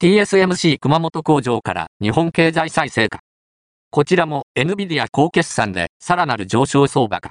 TSMC 熊本工場から日本経済再生か。こちらも NVIDIA 高決算でさらなる上昇相場か。